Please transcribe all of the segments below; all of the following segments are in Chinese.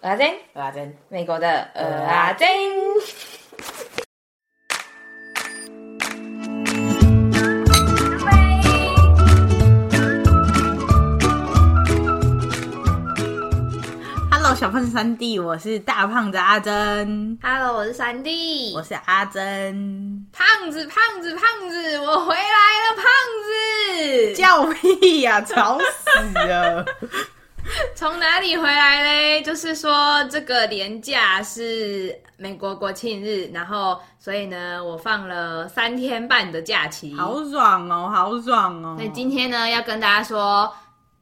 阿珍，阿珍，美国的呃阿珍。Hello，小胖三弟，我是大胖子阿珍。Hello，我是三弟，我是阿珍。胖子，胖子，胖子，我回来了，胖子，叫屁呀、啊，吵死了！从哪里回来嘞？就是说这个年假是美国国庆日，然后所以呢，我放了三天半的假期，好爽哦，好爽哦！那今天呢，要跟大家说，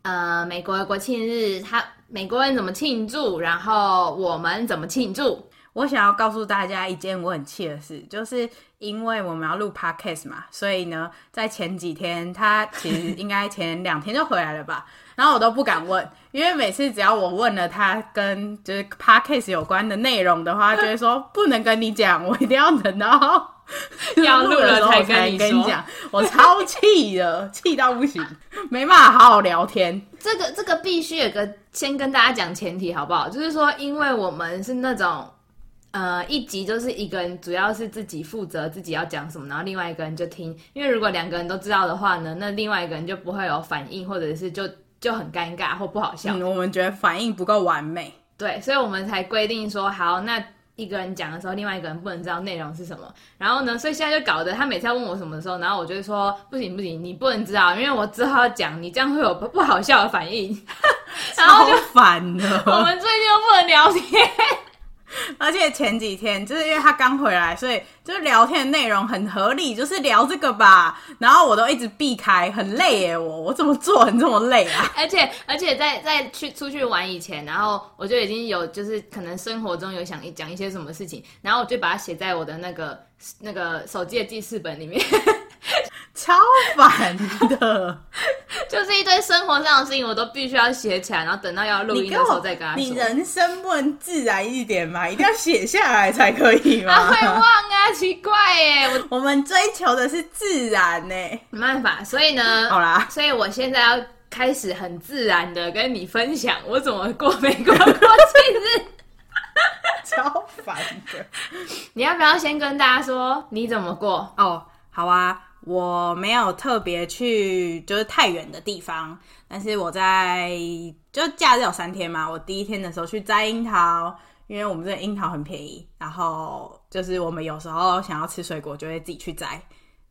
呃，美国的国庆日，他美国人怎么庆祝，然后我们怎么庆祝。我想要告诉大家一件我很气的事，就是因为我们要录 podcast 嘛，所以呢，在前几天他其实应该前两天就回来了吧，然后我都不敢问，因为每次只要我问了他跟就是 podcast 有关的内容的话，他就会说不能跟你讲，我一定要等到 要录了才跟你讲，我超气的，气到不行，没办法好好聊天。这个这个必须有个先跟大家讲前提好不好？就是说，因为我们是那种。呃，一集就是一个人，主要是自己负责自己要讲什么，然后另外一个人就听。因为如果两个人都知道的话呢，那另外一个人就不会有反应，或者是就就很尴尬或不好笑。嗯，我们觉得反应不够完美，对，所以我们才规定说，好，那一个人讲的时候，另外一个人不能知道内容是什么。然后呢，所以现在就搞得他每次要问我什么的时候，然后我就会说，不行不行，你不能知道，因为我之后要讲，你这样会有不好笑的反应。然后就烦了，我们最近又不能聊天。而且前几天就是因为他刚回来，所以就是聊天的内容很合理，就是聊这个吧。然后我都一直避开，很累耶，我我怎么做很这么累啊？而且而且在在去出去玩以前，然后我就已经有就是可能生活中有想讲一些什么事情，然后我就把它写在我的那个那个手机的记事本里面。超烦的，就是一堆生活上的事情，我都必须要写起来，然后等到要录音的时候再跟他说。你人生不能自然一点吗？一定要写下来才可以吗？他 会忘啊，奇怪耶！我 我们追求的是自然呢，没办法，所以呢，好啦，所以我现在要开始很自然的跟你分享我怎么过美国国庆日，超烦的。你要不要先跟大家说你怎么过？哦，好啊。我没有特别去，就是太远的地方，但是我在就假日有三天嘛。我第一天的时候去摘樱桃，因为我们这樱桃很便宜，然后就是我们有时候想要吃水果，就会自己去摘。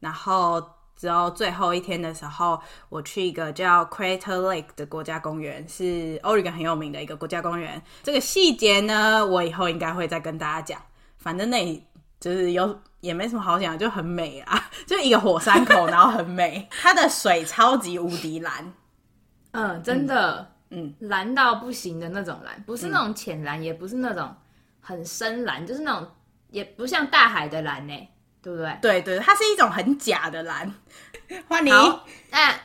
然后之后最后一天的时候，我去一个叫 Crater Lake 的国家公园，是 Oregon 很有名的一个国家公园。这个细节呢，我以后应该会再跟大家讲。反正那就是有。也没什么好讲，就很美啊，就一个火山口，然后很美，它的水超级无敌蓝，嗯，真的，嗯，蓝到不行的那种蓝，不是那种浅蓝，嗯，也不是那种很深蓝，就是那种也不像大海的蓝呢，对不对？对对，它是一种很假的蓝。欢迎，好，那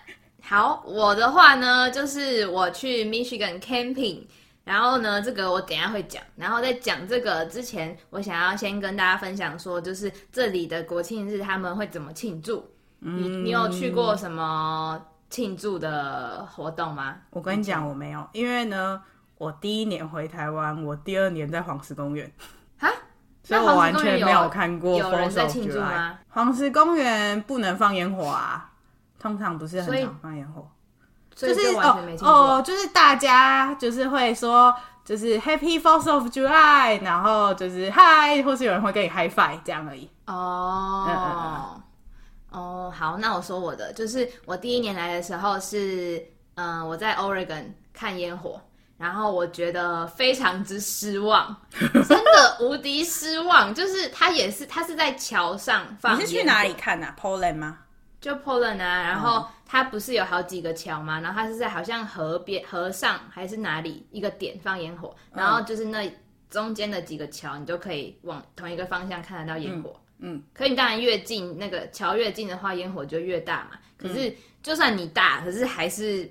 好，我的话呢，就是我去 Michigan camping。然后呢，这个我等一下会讲。然后在讲这个之前，我想要先跟大家分享说，就是这里的国庆日他们会怎么庆祝。嗯，你你有去过什么庆祝的活动吗？我跟你讲，我没有，因为呢，我第一年回台湾，我第二年在黄石公园。哈？所以我完全没有看过有人在庆祝吗？黄石公园不能放烟火啊，通常不是很常放烟火。就是哦哦，就是大家就是会说，就是 Happy Fourth of July，然后就是嗨，或是有人会跟你 High Five 这样而已。哦，嗯嗯嗯哦，好，那我说我的，就是我第一年来的时候是，嗯、呃，我在 Oregon 看烟火，然后我觉得非常之失望，真的无敌失望。就是他也是，他是在桥上放。你是去哪里看啊？Poland 吗？就 Poland 啊，然后它不是有好几个桥吗？然后它是在好像河边、河上还是哪里一个点放烟火，然后就是那中间的几个桥，你就可以往同一个方向看得到烟火。嗯，嗯，可你当然越近那个桥越近的话，烟火就越大嘛。可是就算你大，可是还是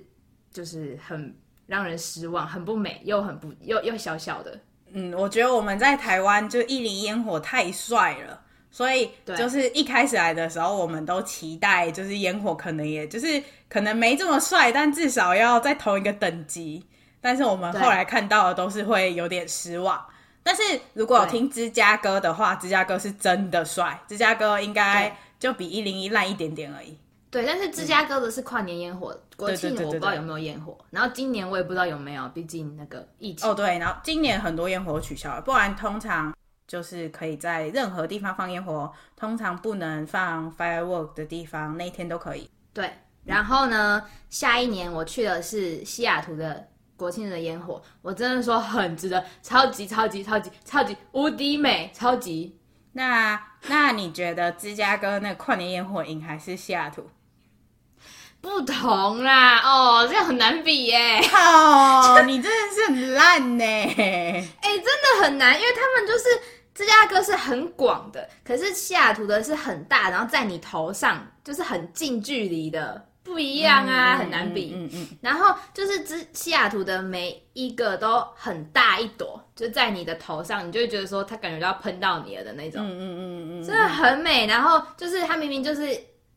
就是很让人失望，很不美，又很不又又小小的。嗯，我觉得我们在台湾就一零烟火太帅了。所以就是一开始来的时候，我们都期待就是烟火可能也就是可能没这么帅，但至少要在同一个等级。但是我们后来看到的都是会有点失望。但是如果有听芝加哥的话，芝加哥是真的帅，芝加哥应该就比一零一烂一点点而已。对，但是芝加哥的是跨年烟火，国庆我不知道有没有烟火，然后今年我也不知道有没有，毕竟那个疫情。哦，对，然后今年很多烟火取消了，不然通常就是可以在任何地方放烟火，通常不能放 firework 的地方那一天都可以。对，然后呢，下一年我去的是西雅图的国庆日的烟火，我真的说很值得，超级超级超级超级无敌美，超级。那那你觉得芝加哥那跨年烟火赢还是西雅图？不同啦，哦，这样很难比耶。哦，你真的是很烂呢。哎、欸，真的很难，因为他们就是芝加哥是很广的，可是西雅图的是很大，然后在你头上就是很近距离的，不一样啊，嗯、很难比。嗯嗯。然后就是芝西雅图的每一个都很大一朵，就在你的头上，你就会觉得说它感觉要喷到你了的那种。嗯嗯嗯嗯，真的很美。然后就是它明明就是。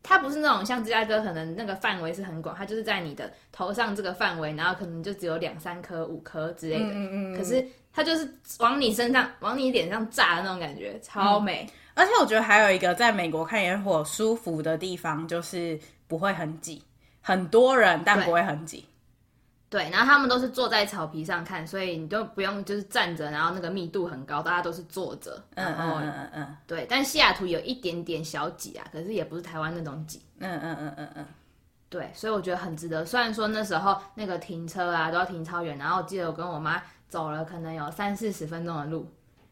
它不是那种像芝加哥，可能那个范围是很广，它就是在你的头上这个范围，然后可能就只有两三颗、五颗之类的。嗯嗯嗯。可是它就是往你身上、往你脸上炸的那种感觉，超美。嗯。而且我觉得还有一个在美国看烟火舒服的地方，就是不会很挤，很多人但不会很挤。对，然后他们都是坐在草皮上看，所以你都不用就是站着，然后那个密度很高，大家都是坐着。嗯嗯嗯嗯嗯。对，但西雅图有一点点小挤啊，可是也不是台湾那种挤。嗯嗯嗯嗯嗯。对，所以我觉得很值得。虽然说那时候那个停车啊都要停超远，然后我记得我跟我妈走了可能有三四十分钟的路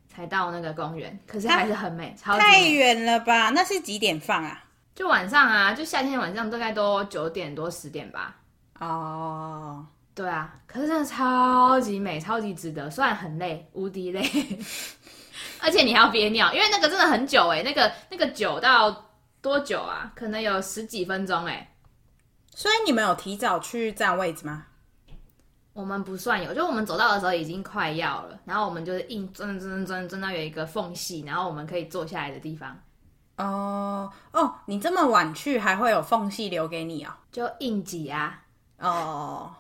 才到那个公园，可是还是很美，超美。太远了吧？那是几点放啊？就晚上啊，就夏天晚上大概都九点多十点吧。哦。对啊，可是真的超级美，超级值得。虽然很累，无敌累，而且你还要憋尿，因为那个真的很久哎，那个那个久到多久啊？可能有十几分钟哎。所以你们有提早去占位置吗？我们不算有，就我们走到的时候已经快要了，然后我们就是硬钻钻钻钻到有一个缝隙，然后我们可以坐下来的地方。哦哦，你这么晚去还会有缝隙留给你哦？就硬挤啊。哦。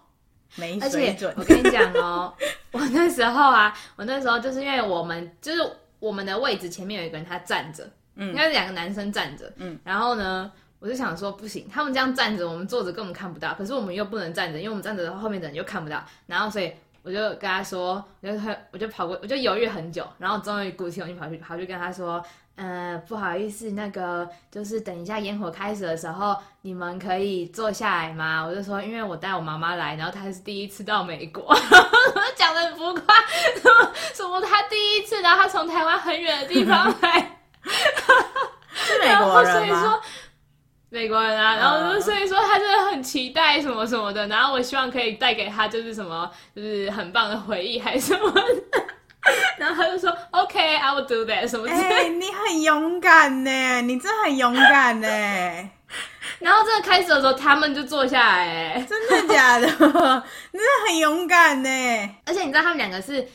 没而且我跟你讲哦，我那时候啊，我那时候就是因为我们就是我们的位置前面有一个人他站着，嗯，应该是两个男生站着，嗯，然后呢，我就想说不行，他们这样站着，我们坐着根本看不到，可是我们又不能站着，因为我们站着的话后面的人又看不到，然后所以我就跟他说，我就我就跑过，我就犹豫很久，然后终于鼓起勇气跑去跑去跟他说。呃，不好意思，那个就是等一下烟火开始的时候，你们可以坐下来吗？我就说，因为我带我妈妈来，然后她是第一次到美国，讲的浮夸，什么什么她第一次，然后她从台湾很远的地方来，是美国人吗？所以说美国人啊，然后所以说他真的很期待什么什么的，然后我希望可以带给他就是什么，就是很棒的回忆还是什么的。然后他就说：“OK，I will do that。”什么？哎，你很勇敢呢，你真的很勇敢呢。然后真的开始的时候，他们就坐下来，真的假的？你真的很勇敢呢。而且你知道他们两个是，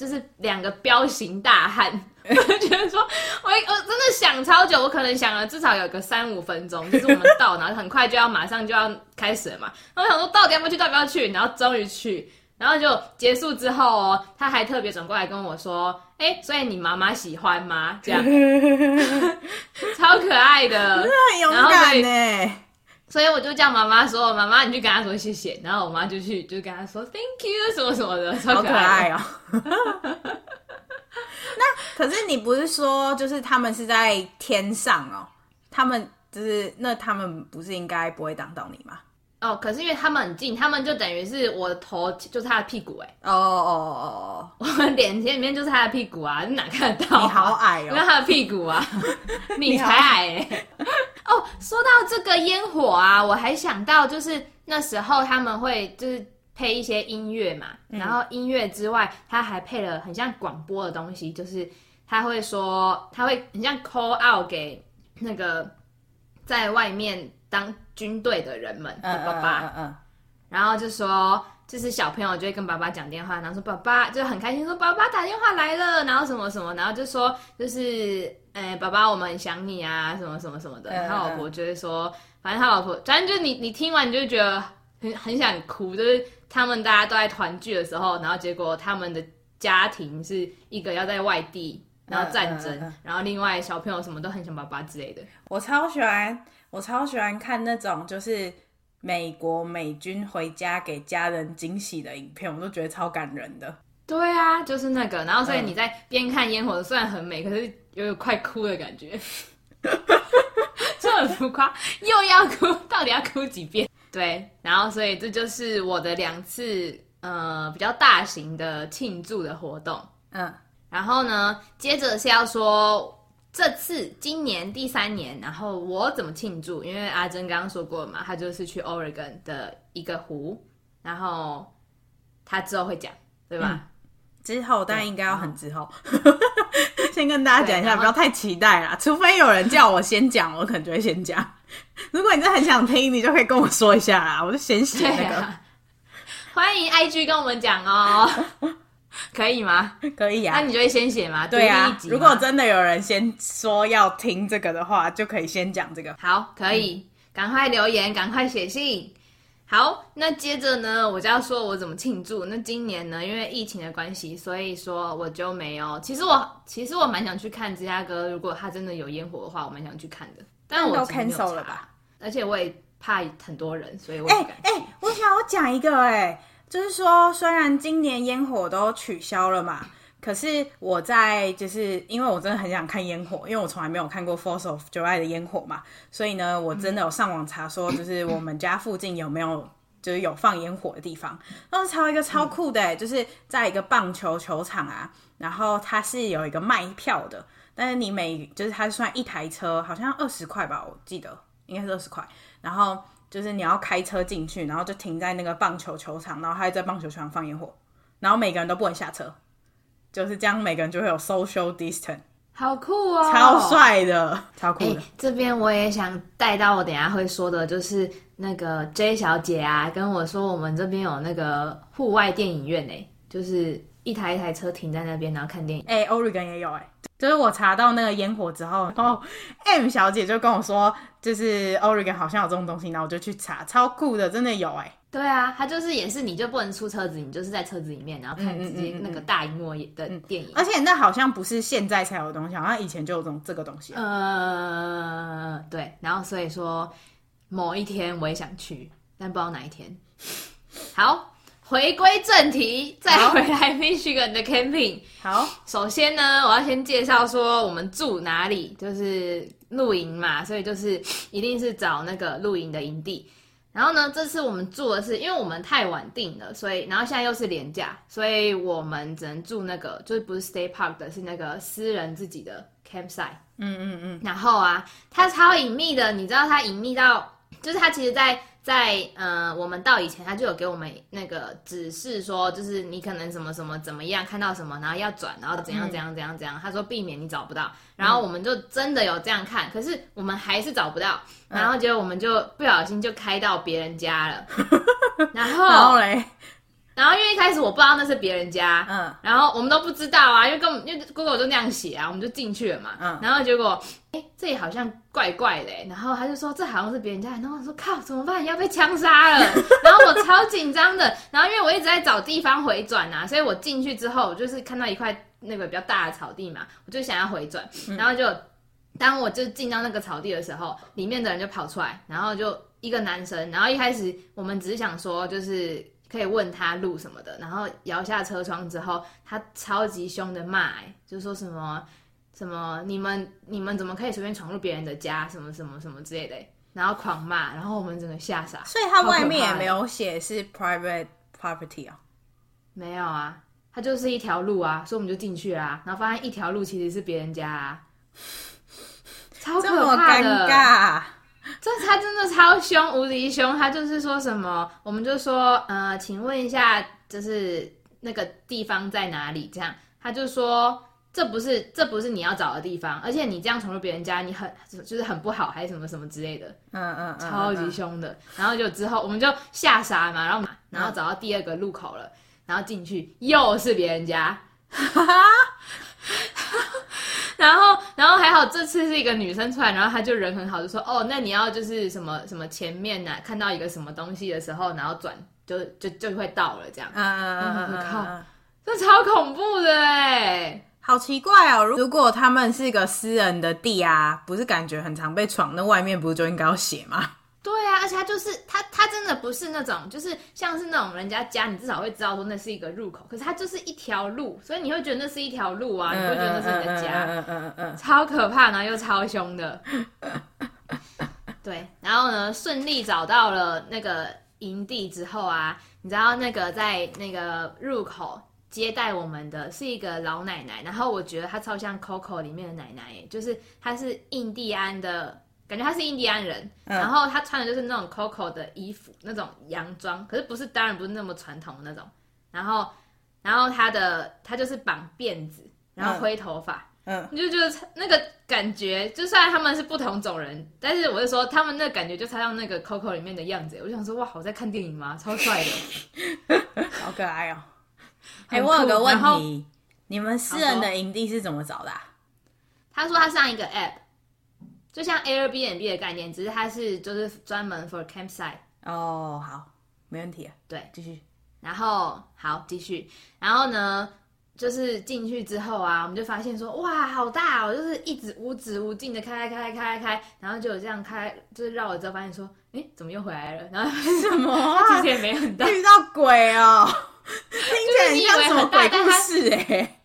就是两个彪形大汉。我觉得说，我我真的想超久，我可能想了至少有个三五分钟，就是我们到，然后很快就要马上就要开始了嘛。然后我想说，到底要不要去？到底要不要去？然后终于去。然后就结束之后哦，他还特别转过来跟我说：“哎，所以你妈妈喜欢吗？”这样，超可爱的，真的很勇敢呢。所以我就叫妈妈说：“妈妈，你去跟他说谢谢。”然后我妈就去就跟他说 “Thank you” 什么什么的，超可爱哦。那可是你不是说就是他们是在天上哦？他们就是那他们不是应该不会挡到你吗？哦，可是因为他们很近，他们就等于是我的头就是他的屁股哎。哦哦哦，我们脸前里面就是他的屁股啊，你哪看得到啊？你好矮哦，因为他的屁股啊，你才矮哎。哦，说到这个烟火啊，我还想到就是那时候他们会就是配一些音乐嘛，嗯、然后音乐之外，他还配了很像广播的东西，就是他会说他会很像 call out 给那个在外面当。军队的人们的爸爸，嗯嗯嗯、然后就说，就是小朋友就会跟爸爸讲电话，然后说爸爸就很开心，说爸爸打电话来了，然后什么什么，然后就说就是，哎，爸爸我们很想你啊，什么什么什么的。他老婆就会说，反正他老婆，反正就你你听完你就觉得很很想哭，就是他们大家都在团聚的时候，然后结果他们的家庭是一个要在外地，然后战争，嗯嗯嗯、然后另外小朋友什么都很想爸爸之类的。我超喜欢，我超喜欢看那种就是美国美军回家给家人惊喜的影片，我都觉得超感人的。对啊，就是那个，然后所以你在边看烟火，虽然很美，可是有点快哭的感觉，这很浮夸，又要哭，到底要哭几遍？对，然后所以这就是我的两次呃比较大型的庆祝的活动，嗯，然后呢，接着是要说这次今年第三年，然后我怎么庆祝？因为阿珍刚刚说过了嘛，他就是去 Oregon 的一个湖，然后他之后会讲，对吧？嗯之后，但应该要很之后。嗯、先跟大家讲一下，不要太期待啦。除非有人叫我先讲，我可能就会先讲。如果你真的很想听，你就可以跟我说一下啦，我就先写那个。啊、欢迎 IG 跟我们讲哦，可以吗？可以啊。那你就会先写吗？对啊。如果真的有人先说要听这个的话，就可以先讲这个。好，可以，赶、嗯、快留言，赶快写信。好，那接着呢，我就要说我怎么庆祝。那今年呢，因为疫情的关系，所以说我就没有。其实我其实我蛮想去看芝加哥，如果他真的有烟火的话，我蛮想去看的。但我 cancel 了吧？而且我也怕很多人，所以我哎哎、欸欸，我想要讲一个哎、欸，就是说虽然今年烟火都取消了嘛。可是我在就是因为我真的很想看烟火，因为我从来没有看过 Fourth of July 的烟火嘛，所以呢，我真的有上网查说，就是我们家附近有没有就是有放烟火的地方。然后查一个超酷的，就是在一个棒球球场啊，然后它是有一个卖票的，但是你每就是它算一台车，好像二十块吧，我记得应该是二十块。然后就是你要开车进去，然后就停在那个棒球球场，然后还在棒球球场放烟火，然后每个人都不能下车。就是这样，每个人就会有 social distance，好酷哦，超帅的，超酷的。欸、这边我也想带到我等下会说的，就是那个 J 小姐啊，跟我说我们这边有那个户外电影院诶、欸，就是一台一台车停在那边，然后看电影。哎、欸、Oregon 也有诶、欸，就是我查到那个烟火之后，然后 M 小姐就跟我说，就是 Oregon 好像有这种东西，然后我就去查，超酷的，真的有哎、欸。对啊，它就是也是，你就不能出车子，你就是在车子里面，然后看直接那个大荧幕的电影。而且那好像不是现在才有的东西，好像以前就有这种这个东西。呃，对，然后所以说某一天我也想去，但不知道哪一天。好，回归正题，再回来 Michigan 的 camping。好，首先呢，我要先介绍说我们住哪里，就是露营嘛，所以就是 一定是找那个露营的营地。然后呢，这次我们住的是，因为我们太晚订了，所以然后现在又是廉价，所以我们只能住那个，就是不是 State Park 的，是那个私人自己的 campsite。嗯嗯嗯。然后啊，它超隐秘的，你知道它隐秘到，就是他其实在在呃，我们到以前，他就有给我们那个指示说，就是你可能什么什么怎么样，看到什么，然后要转，然后怎样怎样怎样怎样。他说避免你找不到，然后我们就真的有这样看，可是我们还是找不到。然后结果我们就不小心就开到别人家了，然后然后嘞，然后因为一开始我不知道那是别人家，嗯，然后我们都不知道啊，因为根本因为 Google 就那样写啊，我们就进去了嘛，嗯，然后结果哎这里好像怪怪的，然后他就说这好像是别人家，然后我说靠怎么办，要被枪杀了，然后我超紧张的，然后因为我一直在找地方回转啊，所以我进去之后我就是看到一块那个比较大的草地嘛，我就想要回转，然后就。当我就进到那个草地的时候，里面的人就跑出来，然后就一个男生，然后一开始我们只是想说，就是可以问他路什么的，然后摇下车窗之后，他超级凶的骂，哎，就说什么什么你们你们怎么可以随便闯入别人的家，什么什么什么之类的，然后狂骂，然后我们整个吓傻。所以他外面也没有写是 private property 啊？没有啊，他就是一条路啊，所以我们就进去啊，然后发现一条路其实是别人家啊。超可怕的，尴尬，这他真的超凶，无敌凶。他就是说什么，我们就说，呃，请问一下，就是那个地方在哪里？这样，他就说，这不是，这不是你要找的地方，而且你这样闯入别人家，你很就是很不好，还是什么什么之类的。嗯嗯，嗯，超级凶的。然后就之后我们就吓傻嘛，然后然后找到第二个路口了，然后进去又是别人家。哈哈。然后，然后还好，这次是一个女生出来，然后她就人很好，就说：“哦，那你要就是什么什么前面呢、啊，看到一个什么东西的时候，然后转就就就会到了这样。嗯嗯嗯嗯，靠，这超恐怖的哎，好奇怪哦！如果他们是一个私人的地啊，不是感觉很常被闯，那外面不是就应该要写吗？对啊，而且他就是他，他真的不是那种，就是像是那种人家家，你至少会知道说那是一个入口，可是它就是一条路，所以你会觉得那是一条路啊，你会觉得那是你的家，嗯嗯嗯，超可怕，然后又超凶的。对，然后呢，顺利找到了那个营地之后啊，你知道那个在那个入口接待我们的是一个老奶奶，然后我觉得她超像 Coco 里面的奶奶，就是她是印第安的。感觉他是印第安人，嗯、然后他穿的就是那种 Coco 的衣服，那种洋装，可是不是，当然不是那么传统的那种。然后，然后他的他就是绑辫子，然后灰头发，嗯，你就觉得那个感觉，就算他们是不同种人，但是我就说他们那感觉就超像那个 Coco 里面的样子。我就想说，哇，我在看电影吗？超帅的，好可爱哦。哎、欸，我有个问题，你们私人的营地是怎么找的、啊？他说他上一个 App。就像 Airbnb 的概念，只是它是就是专门 for campsite。哦，好，没问题。啊对，继续。然后好，继续。然后呢，就是进去之后啊，我们就发现说，哇，好大哦，就是一直无止无尽的开开开开开开，然后就有这样开，就是绕了之后发现说，哎，怎么又回来了？然后什么、啊？其实也没很大，遇到鬼哦，听起来像什么鬼故事哎。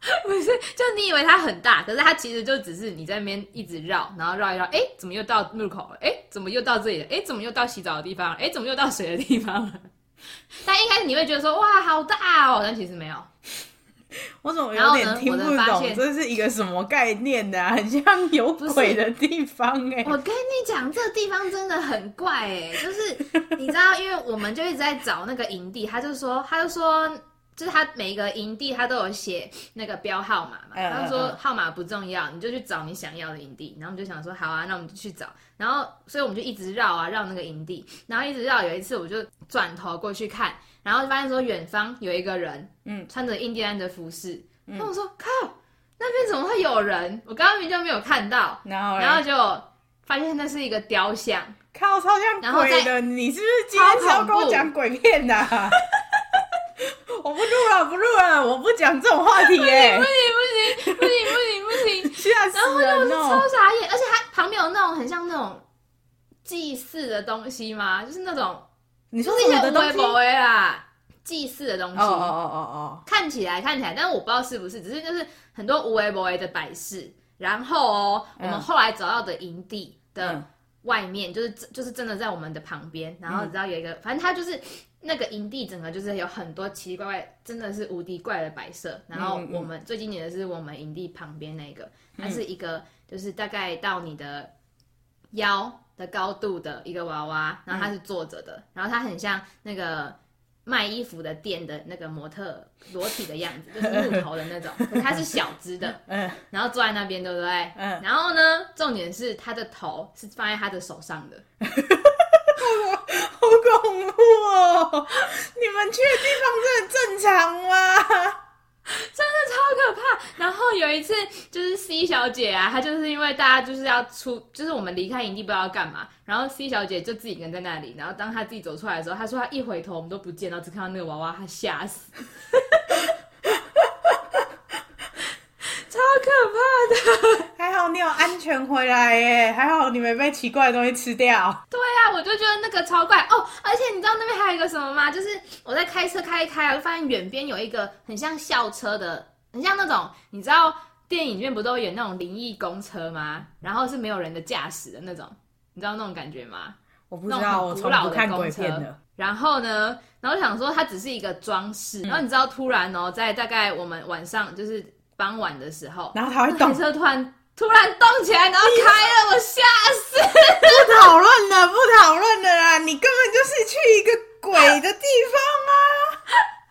不是，就你以为它很大，可是它其实就只是你在那边一直绕，然后绕一绕，哎，怎么又到入口了？哎，怎么又到这里了？哎，怎么又到洗澡的地方了？哎，怎么又到水的地方了？但一开始你会觉得说，哇，好大哦，但其实没有。我怎么有点听不懂？这是一个什么概念呢啊？很像有鬼的地方哎！我跟你讲，这个地方真的很怪哎，就是你知道，因为我们就一直在找那个营地，他就说，他就说。就是他每一个营地，他都有写那个标号码嘛。他就说号码不重要，你就去找你想要的营地。然后我们就想说，好啊，那我们就去找。然后，所以我们就一直绕啊绕那个营地，然后一直绕。有一次，我就转头过去看，然后就发现说远方有一个人，嗯，穿着印第安的服饰。那我说靠，那边怎么会有人？我刚刚明明就没有看到。然后，然后就发现那是一个雕像。靠，超像鬼的！你是不是今天要跟我讲鬼片的？我不录了，不录了，我不讲这种话题耶！不行不行不行不行不行，吓死人了！然后就超傻眼，而且它旁边有那种很像那种祭祀的东西吗？就是那种你说什么的东西啊？祭祀的东西，哦哦哦哦哦，看起来看起来，但是我不知道是不是，只是就是很多无为不为的摆饰。然后哦，我们后来找到的营地的外面，就是就是真的在我们的旁边，然后你知道有一个，反正它就是。那个营地整个就是有很多奇奇怪怪，真的是无敌怪的摆设。然后我们最经典的是我们营地旁边那个，它是一个就是大概到你的腰的高度的一个娃娃，然后它是坐着的，然后它很像那个卖衣服的店的那个模特裸体的样子，就是木头的那种，它是小只的，嗯，然后坐在那边，对不对？嗯，然后呢，重点是它的头是放在他的手上的。好恐怖哦！你们去的地方真的正常吗？真的超可怕。然后有一次，就是 C 小姐啊，她就是因为大家就是要出，就是我们离开营地不知道要干嘛，然后 C 小姐就自己一个人在那里。然后当她自己走出来的时候，她说她一回头我们都不见，然后只看到那个娃娃，她吓死。超可怕的，还好你有安全回来耶，还好你没被奇怪的东西吃掉。对啊，我就觉得那个超怪哦，而且你知道那边还有一个什么吗？就是我在开车开一开啊，就发现远边有一个很像校车的，很像那种你知道电影里面不都有那种灵异公车吗？然后是没有人的驾驶的那种，你知道那种感觉吗？我不知道，我从不看鬼片的。然后呢，然后我想说它只是一个装饰，然后你知道突然哦，在大概我们晚上就是。傍晚的时候，然后他会动，车突然突然动起来，然后开了，我吓死！不讨论了，不讨论了啦！你根本就是去一个鬼的地方啊！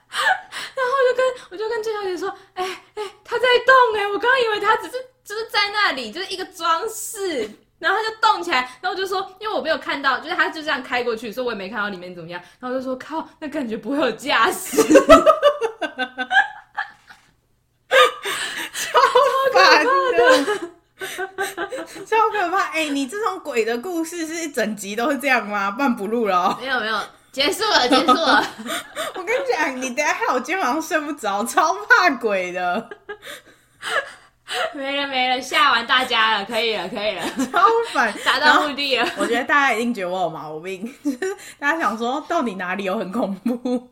然后我就跟我就跟郑小姐说：“哎、欸、哎、欸，他在动哎、欸！我刚刚以为他只是就是在那里，就是一个装饰，然后他就动起来，然后我就说，因为我没有看到，就是他就这样开过去，所以我也没看到里面怎么样。然后我就说：靠，那感觉不会有驾驶。”超可怕！哎、欸，你这种鬼的故事是整集都是这样吗？不然不录了。没有没有，结束了，结束了。我跟你讲，你等下害我今天晚上睡不着，超怕鬼的。没了没了，吓完大家了，可以了可以了，超烦，达到目的了。我觉得大家一定觉得我有毛病，大家想说到底哪里有很恐怖？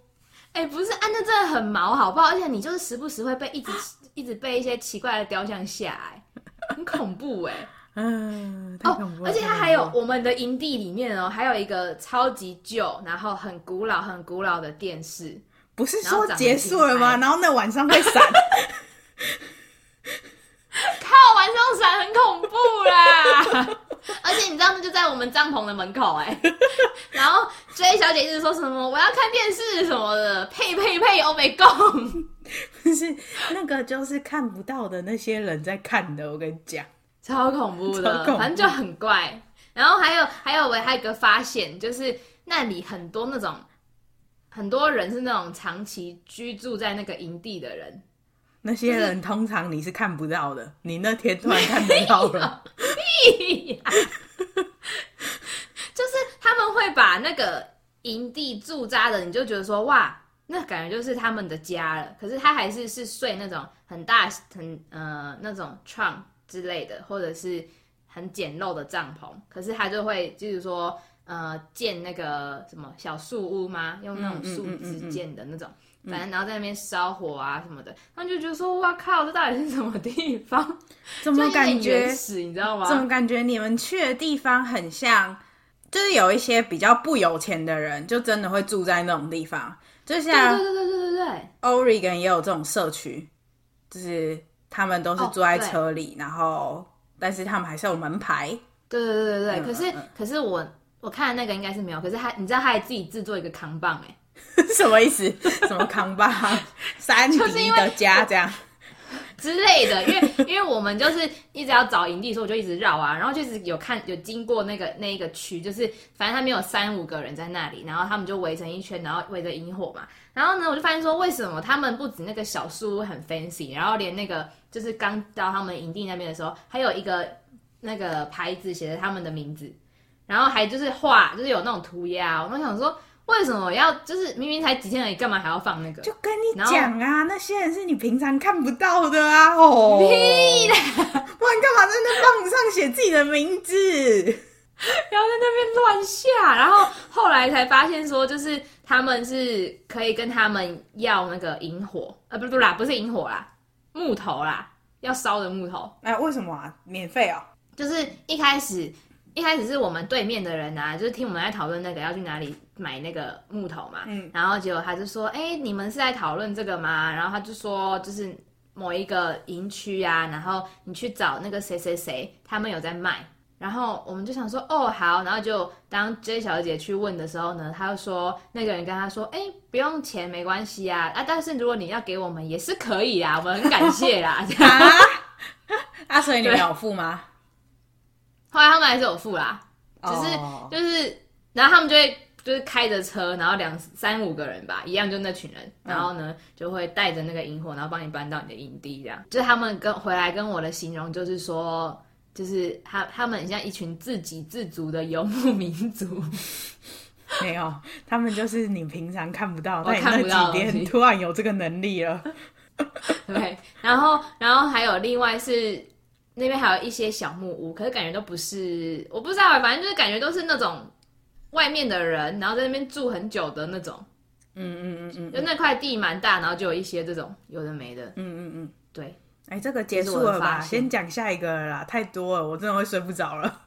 哎、欸，不是，安、啊、那真的很毛，好不好？而且你就是时不时会被一直一直被一些奇怪的雕像吓，哎，很恐怖哎。嗯，哦，而且它还有我们的营地里面哦，还有一个超级旧，然后很古老、很古老的电视。不是说结束了吗？然后那晚上会闪。靠，晚上闪很恐怖啦！在我们帐篷的门口哎。然后 J 小姐一直说什么我要看电视什么的，呸呸呸，欧美共。不是那个，就是看不到的那些人在看的。我跟你讲。超恐怖的，怖反正就很怪。然后还有还有，我还有一个发现，就是那里很多那种很多人是那种长期居住在那个营地的人。那些人通常你是看不到的，就是、你那天突然看不到了。会把那个营地驻扎的，你就觉得说哇，那感觉就是他们的家了。可是他还是是睡那种很大很呃那种床。之类的，或者是很简陋的帐篷，可是他就会就是说，呃，建那个什么小树屋吗？用那种树枝建的那种，嗯嗯嗯嗯、反正然后在那边烧火啊什么的，他们就觉得说，哇靠，这到底是什么地方？怎么感觉你知道吗？怎么感觉你们去的地方很像，就是有一些比较不有钱的人，就真的会住在那种地方，就像对对对对对对对，Oregon 也有这种社区，就是。他们都是住在车里，oh, 然后但是他们还是有门牌。对对对对对，可是可是我我看的那个应该是没有，可是他你知道他还自己制作一个扛棒哎，什么意思？什么扛棒？山迪的家这样之类的，因为因为我们就是一直要找营地，所以我就一直绕啊，然后就是有看有经过那个那一个区，就是反正他们有三五个人在那里，然后他们就围成一圈，然后围着营火嘛。然后呢，我就发现说，为什么他们不止那个小树屋很 fancy，然后连那个就是刚到他们营地那边的时候，还有一个那个牌子写着他们的名字，然后还就是画，就是有那种涂鸦。我都想说，为什么要就是明明才几天而已，干嘛还要放那个？就跟你讲啊，那些人是你平常看不到的啊！哦，屁啦，不然干嘛在那棒上写自己的名字？然后在那边乱下，然后后来才发现说，就是。他们是可以跟他们要那个引火，呃，不不啦，不是引火啦，木头啦，要烧的木头。哎、呃，为什么啊？免费哦。就是一开始，一开始是我们对面的人啊，就是听我们在讨论那个要去哪里买那个木头嘛。嗯。然后结果他就说：“哎、欸，你们是在讨论这个吗？”然后他就说：“就是某一个营区啊，然后你去找那个谁谁谁，他们有在卖。”然后我们就想说，哦，好，然后就当 J 小姐去问的时候呢，她就说那个人跟她说，哎，不用钱，没关系啊，啊，但是如果你要给我们也是可以啊，我们很感谢啦。啊，啊，所以你们有付吗？后来他们还是有付啦，只是、oh. 就是，然后他们就会就是开着车，然后两三五个人吧，一样就那群人，然后呢、嗯、就会带着那个萤火，然后帮你搬到你的营地，这样。就是他们跟回来跟我的形容就是说。就是他，他们很像一群自给自足的游牧民族。没有，他们就是你平常看不到，但那几天突然有这个能力了。对，然后，然后还有另外是那边还有一些小木屋，可是感觉都不是，我不知道，反正就是感觉都是那种外面的人，然后在那边住很久的那种。嗯嗯嗯嗯，就那块地蛮大，然后就有一些这种有的没的。嗯嗯嗯，对。哎，这个结束了吧？先讲下一个了啦，太多了，我真的会睡不着了。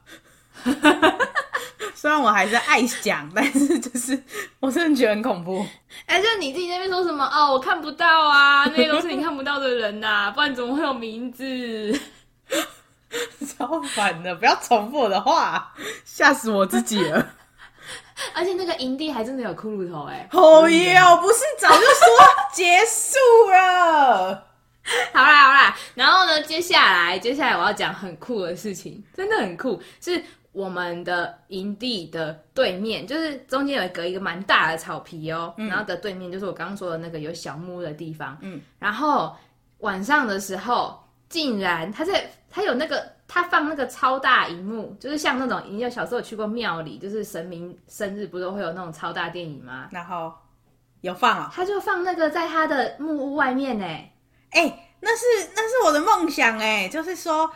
虽然我还是爱讲，但是就是我真的觉得很恐怖。哎，就你自己那边说什么哦？我看不到啊，那些都是你看不到的人呐、啊，不然怎么会有名字？超烦的，不要重复我的话，吓死我自己了。而且那个营地还真的有骷髅头哎！哦耶，我不是早就说结束了。好啦好啦，然后呢，接下来接下来我要讲很酷的事情，真的很酷，是我们的营地的对面，就是中间有一个一个蛮大的草皮哦，嗯、然后的对面就是我刚刚说的那个有小木屋的地方，嗯，然后晚上的时候，竟然他在他有那个他放那个超大荧幕，就是像那种，你有小时候有去过庙里，就是神明生日不都会有那种超大电影吗？然后有放啊、哦，他就放那个在他的木屋外面呢。哎、欸，那是那是我的梦想哎，就是说。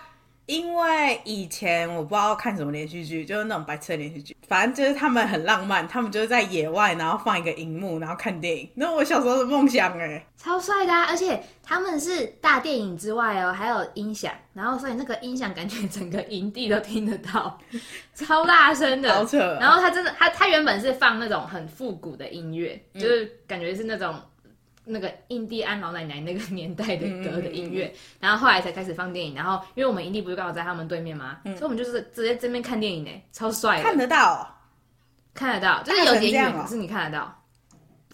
因为以前我不知道看什么连续剧，就是那种白色连续剧，反正就是他们很浪漫，他们就是在野外，然后放一个荧幕，然后看电影。那我小时候的梦想哎，超帅的啊！而且他们是大电影之外哦，还有音响，然后所以那个音响感觉整个营地都听得到，超大声的，好扯啊。然后他真的，他他原本是放那种很复古的音乐，就是感觉是那种。那个印第安老奶奶那个年代的歌的音乐，嗯嗯嗯，然后后来才开始放电影，然后因为我们营地不是刚好在他们对面吗？嗯、所以我们就是直接这边看电影呢，超帅的，看得到，看得到，就是有点远，可是你看得到，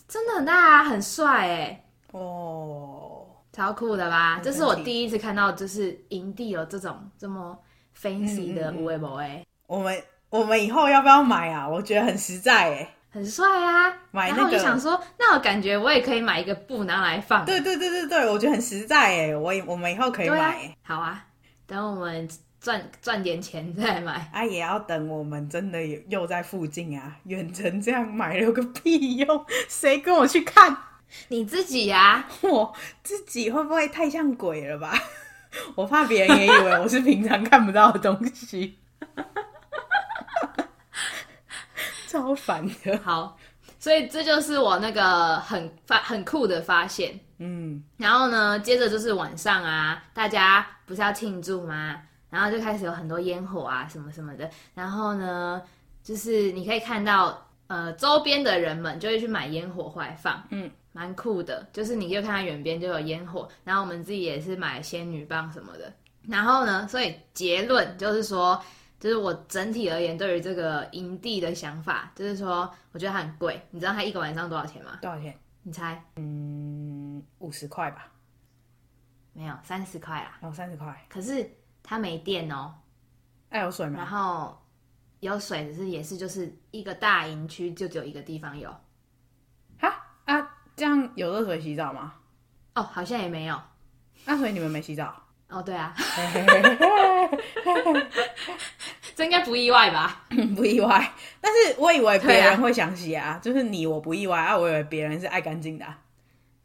真的很大啊，很帅哎，哦，超酷的吧？这是我第一次看到，就是营地有这种这么 fancy 的有的没的。我们我们以后要不要买啊？我觉得很实在哎。很帅啊！买那个，然后我就想说，那我感觉我也可以买一个布拿来放。对对对对对，我觉得很实在哎，我我们以后可以买。啊好啊，等我们赚赚点钱再买。啊，也要等我们真的又在附近啊，远程这样买了个屁用？谁跟我去看？你自己呀、啊？我自己会不会太像鬼了吧？我怕别人也以为我是平常看不到的东西。超烦的，好，所以这就是我那个很发很酷的发现，嗯，然后呢，接着就是晚上啊，大家不是要庆祝吗？然后就开始有很多烟火啊，什么什么的，然后呢，就是你可以看到，呃，周边的人们就会去买烟火回来放，嗯，蛮酷的，就是你就看到远边就有烟火，然后我们自己也是买仙女棒什么的，然后呢，所以结论就是说。就是我整体而言，对于这个营地的想法，就是说，我觉得它很贵。你知道它一个晚上多少钱吗？多少钱？你猜？嗯，五十块吧。没有，三十块啦。哦，三十块。可是它没电哦。哎，有水吗？然后有水，只是也是就是一个大营区，就只有一个地方有。哈啊，这样有热水洗澡吗？哦，好像也没有。那所以你们没洗澡？哦，对啊。这应该不意外吧？不意外，但是我以为别人会想洗啊，啊就是你我不意外啊，我以为别人是爱干净的、啊。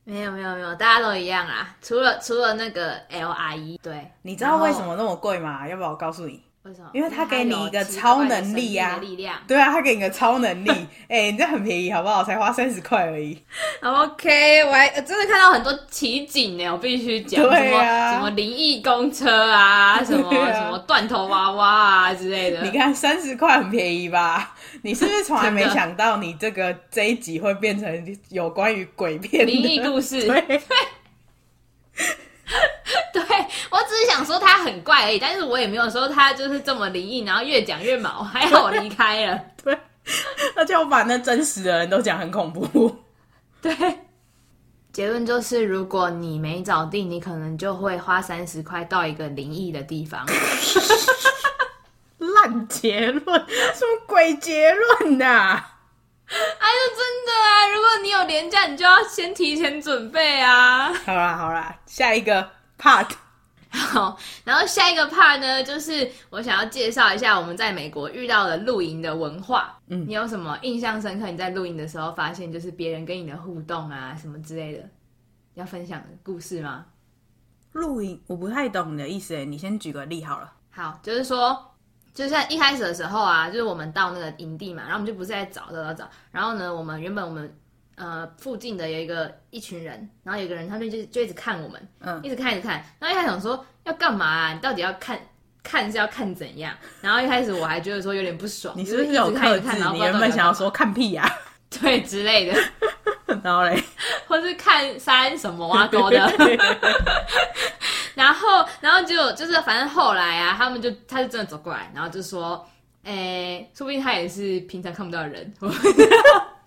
没有没有没有，大家都一样啊，除了除了那个 L R E。对，你知道为什么那么贵吗？要不要我告诉你？为什么？因为他给你一个超能力啊！力量。对啊，他给你个超能力，哎、欸，你这很便宜，好不好？才花三十块而已。OK，我还真的看到很多奇景呢，我必须讲、啊，什么什么灵异公车啊，什么、啊、什么断头娃娃啊之类的。你看三十块很便宜吧？你是不是从来没想到你这个这一集会变成有关于鬼片、灵异故事？对。对 对，我只是想说他很怪而已，但是我也没有说他就是这么灵异，然后越讲越毛，还好我离开了。对，而且我把那真实的人都讲很恐怖。对，结论就是如果你没找定，你可能就会花三十块到一个灵异的地方。烂结论，什么鬼结论呐、啊？哎呦，真的啊！如果你有连假，你就要先提前准备啊。好啦好啦，下一个 part。好，然后下一个 part 呢，就是我想要介绍一下我们在美国遇到的露营的文化。嗯，你有什么印象深刻？你在露营的时候发现，就是别人跟你的互动啊，什么之类的，要分享的故事吗？露营我不太懂你的意思，诶，你先举个例好了。好，就是说。就像一开始的时候啊，就是我们到那个营地嘛，然后我们就不是在找找找找，然后呢，我们原本我们呃附近的有一个一群人，然后有个人他们就就一直看我们，嗯，一直看一直看，然后一开始想说要干嘛啊？你到底要看看是要看怎样？然后一开始我还觉得说有点不爽，你是不是有看一看？然后你原本想要说看屁呀、啊？对之类的，然后嘞，或是看山什么挖沟的。然后，然后就就是，反正后来啊，他们就，他就真的走过来，然后就说，诶，说不定他也是平常看不到的人，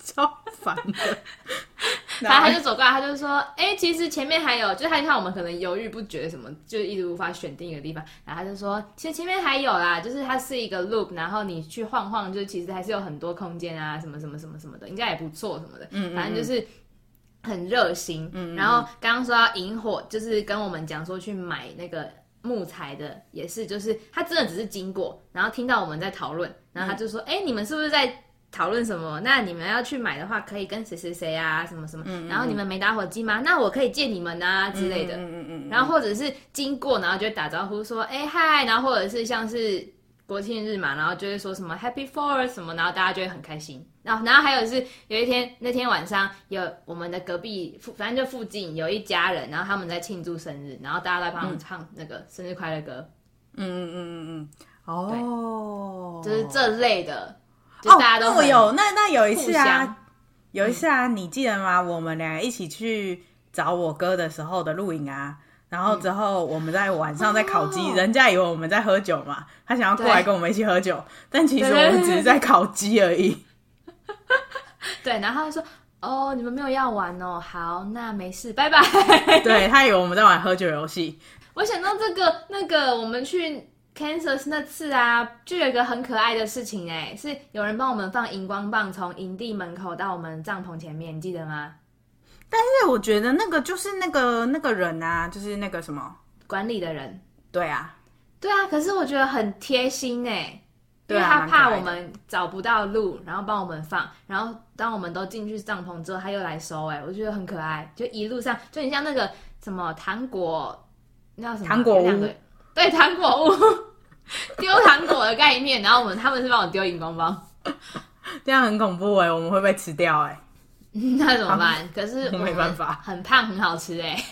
超烦的。然后他就走过来，他就说，哎，其实前面还有，就是他看我们可能犹豫不决什么，就一直无法选定一个地方，然后他就说，其实前面还有啦，就是它是一个 loop，然后你去晃晃，就其实还是有很多空间啊，什么什么什么什么的，应该也不错什么的，嗯，反正就是。很热心，嗯，然后刚刚说到引火，就是跟我们讲说去买那个木材的也是，就是他真的只是经过，然后听到我们在讨论，然后他就说：“哎、嗯欸，你们是不是在讨论什么？那你们要去买的话，可以跟谁谁谁啊，什么什么？嗯嗯然后你们没打火机吗？那我可以借你们啊之类的。嗯嗯嗯。然后或者是经过，然后就打招呼说：哎、欸、嗨，然后或者是像是国庆日嘛，然后就会说什么 Happy Fourth 什么，然后大家就会很开心。然后然后还有是有一天那天晚上有我们的隔壁附，反正就附近有一家人，然后他们在庆祝生日，然后大家在帮他们唱那个生日快乐歌。嗯嗯嗯嗯嗯，哦，就是这类的，就大家都、哦、有那那有一次啊，有一次啊，你记得吗？我们俩一起去找我哥的时候的录影啊，然后之后我们在晚上在烤鸡、嗯，人家以为我们在喝酒嘛，他想要过来跟我们一起喝酒，但其实我们只是在烤鸡而已。对，然后他说：“哦，你们没有要玩哦，好，那没事，拜拜。”对，他以为我们在玩喝酒游戏。我想到这个那个，我们去 Kansas 那次啊，就有一个很可爱的事情哎，是有人帮我们放荧光棒，从营地门口到我们帐篷前面，你记得吗？但是我觉得那个就是那个那个人啊，就是那个什么管理的人。对啊，对啊，可是我觉得很贴心哎，因为他怕我们找不到路，然后帮我们放，然后当我们都进去帐篷之后，他又来收哎，我觉得很可爱，就一路上就你像那个什么糖果。那叫什么？糖果屋。对，糖果屋，丢糖果的概念。然后我们他们是帮我丢荧光棒，这样很恐怖哎，我们会被吃掉哎。那怎么办？可是我没办法，很胖很好吃 哎。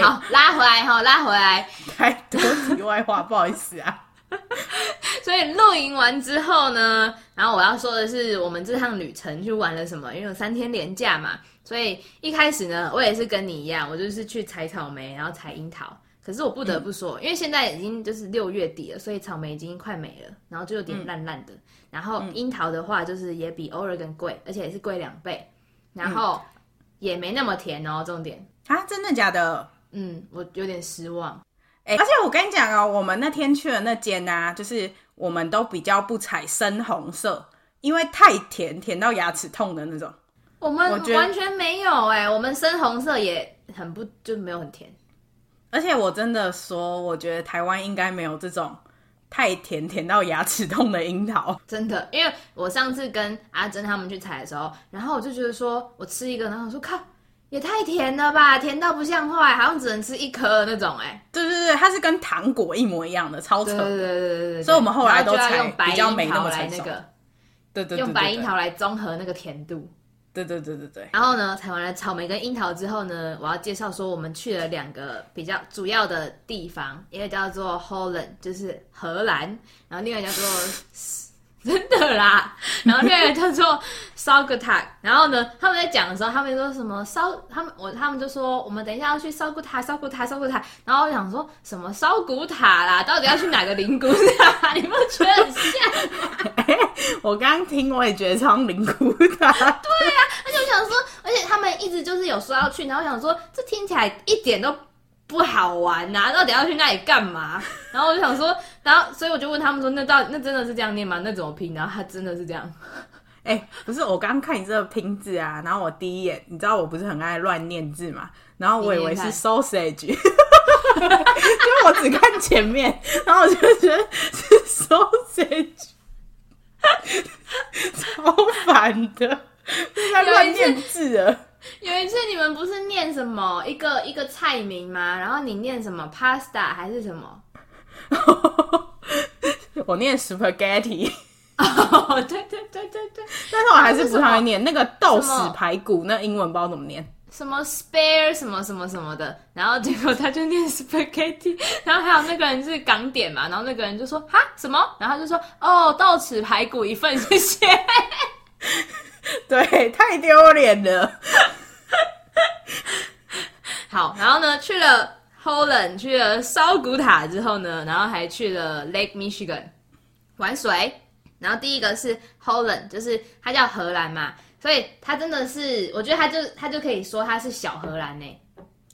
好，拉回来哈，拉回来。太多题外话，不好意思啊。所以露营完之后呢，然后我要说的是，我们这趟旅程去玩了什么？因为有三天连假嘛。所以一开始呢，我也是跟你一样，我就是去采草莓，然后采樱桃。可是我不得不说，嗯、因为现在已经就是六月底了，所以草莓已经快没了，然后就有点烂烂的。嗯、然后樱桃的话，就是也比 Oregon 贵，而且也是贵两倍。然后也没那么甜哦，重点啊，真的假的？嗯，我有点失望。哎、欸，而且我跟你讲哦，我们那天去的那间啊，就是我们都比较不采深红色，因为太甜，甜到牙齿痛的那种。我们完全没有哎、欸，我们深红色也很不就没有很甜，而且我真的说，我觉得台湾应该没有这种太甜甜到牙齿痛的樱桃，真的。因为我上次跟阿珍他们去采的时候，然后我就觉得说我吃一个，然后我说靠，也太甜了吧，甜到不像话，好像只能吃一颗那种哎、欸。对对对，它是跟糖果一模一样的，超扯。对对对对。所以我们后来都采用白比较没那么来那个，对对，对，对，对，对，用白樱桃来综合那个甜度。对对对对对，然后呢，采完了草莓跟樱桃之后呢，我要介绍说我们去了两个比较主要的地方，一个叫做 Holland，就是荷兰，然后另外叫做。真的啦，然后另外一个叫做 Saugatuck，然后呢，他们在讲的时候，他们说什么烧，他们我他们就说我们等一下要去烧古塔，烧古塔，烧古塔，然后我想说什么烧古塔啦，到底要去哪个灵骨塔？你们觉得很像？欸、我刚刚听我也觉得超灵骨塔。对啊，而且我想说，而且他们一直就是有说要去，然后我想说这听起来一点都。不好玩呐、啊，到底要去那里干嘛？然后我就想说，然后所以我就问他们说，那到底那真的是这样念吗？那怎么拼？然后他真的是这样。哎、欸，不是，我刚刚看你这个拼字啊，然后我第一眼，你知道我不是很爱乱念字嘛，然后我以为是 sausage，因为我只看前面，然后我就觉得是 sausage，超烦的，在乱念字啊。有一次你们不是念什么一个一个菜名吗？然后你念什么 pasta 还是什么？我念 spaghetti。哦，对对对对对。但是我还是不太会念那个豆豉排骨，那英文不知道怎么念。什么 spare 什么什么什么的，然后结果他就念 spaghetti，然后还有那个人是港点嘛，然后那个人就说哈什么，然后他就说哦豆豉排骨一份，谢谢。对，太丢脸了。好，然后呢，去了 Holland，去了烧古塔之后呢，然后还去了 Lake Michigan 玩水。然后第一个是 Holland，就是它叫荷兰嘛，所以它真的是，我觉得它就它就可以说它是小荷兰呢。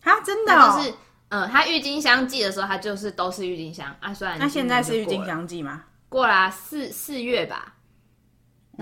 啊，真的、哦？就是，嗯，它郁金香季的时候，它就是都是郁金香啊。虽然那现在是郁金香季吗？过啦、啊，四四月吧。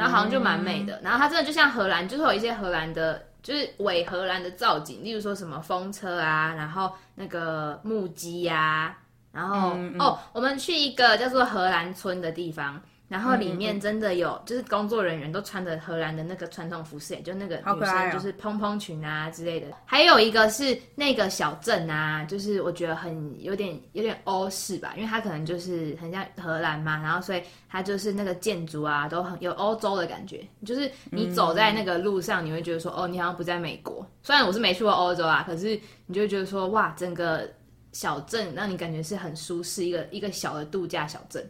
然后好像就蛮美的，嗯、然后它真的就像荷兰，就是有一些荷兰的就是伪荷兰的造景，例如说什么风车啊，然后那个木屐呀、啊，然后、嗯嗯、哦，我们去一个叫做荷兰村的地方。然后里面真的有，就是工作人员都穿着荷兰的那个传统服饰，就那个女生就是蓬蓬裙啊之类的。还有一个是那个小镇啊，就是我觉得很有点有点欧式吧，因为它可能就是很像荷兰嘛，然后所以它就是那个建筑啊都很有欧洲的感觉。就是你走在那个路上，你会觉得说，哦，你好像不在美国。虽然我是没去过欧洲啊，可是你就会觉得说，哇，整个小镇让你感觉是很舒适，一个一个小的度假小镇。